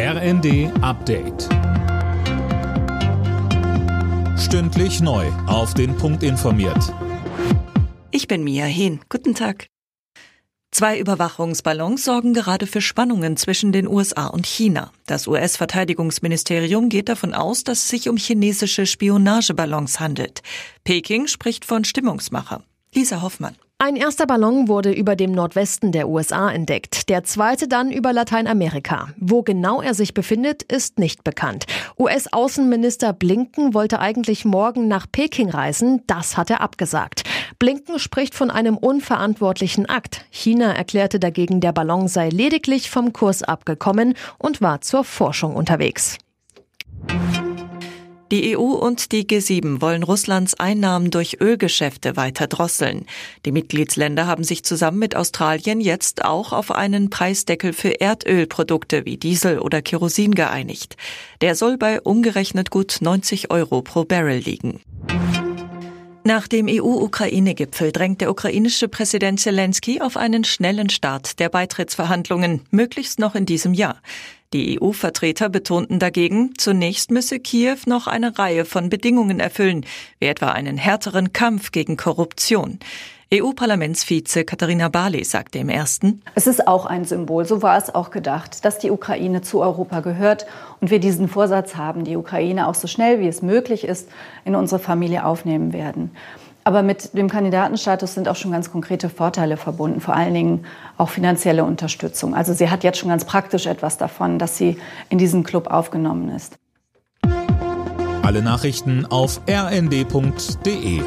RND Update. Stündlich neu. Auf den Punkt informiert. Ich bin Mia Hehn. Guten Tag. Zwei Überwachungsballons sorgen gerade für Spannungen zwischen den USA und China. Das US-Verteidigungsministerium geht davon aus, dass es sich um chinesische Spionageballons handelt. Peking spricht von Stimmungsmacher. Lisa Hoffmann. Ein erster Ballon wurde über dem Nordwesten der USA entdeckt, der zweite dann über Lateinamerika. Wo genau er sich befindet, ist nicht bekannt. US-Außenminister Blinken wollte eigentlich morgen nach Peking reisen, das hat er abgesagt. Blinken spricht von einem unverantwortlichen Akt. China erklärte dagegen, der Ballon sei lediglich vom Kurs abgekommen und war zur Forschung unterwegs. Die EU und die G7 wollen Russlands Einnahmen durch Ölgeschäfte weiter drosseln. Die Mitgliedsländer haben sich zusammen mit Australien jetzt auch auf einen Preisdeckel für Erdölprodukte wie Diesel oder Kerosin geeinigt. Der soll bei umgerechnet gut 90 Euro pro Barrel liegen. Nach dem EU-Ukraine-Gipfel drängt der ukrainische Präsident Zelensky auf einen schnellen Start der Beitrittsverhandlungen, möglichst noch in diesem Jahr. Die EU-Vertreter betonten dagegen, zunächst müsse Kiew noch eine Reihe von Bedingungen erfüllen, wie etwa einen härteren Kampf gegen Korruption. EU-Parlamentsvize Katharina Barley sagte im ersten, Es ist auch ein Symbol, so war es auch gedacht, dass die Ukraine zu Europa gehört und wir diesen Vorsatz haben, die Ukraine auch so schnell wie es möglich ist in unsere Familie aufnehmen werden. Aber mit dem Kandidatenstatus sind auch schon ganz konkrete Vorteile verbunden, vor allen Dingen auch finanzielle Unterstützung. Also sie hat jetzt schon ganz praktisch etwas davon, dass sie in diesen Club aufgenommen ist. Alle Nachrichten auf rnd.de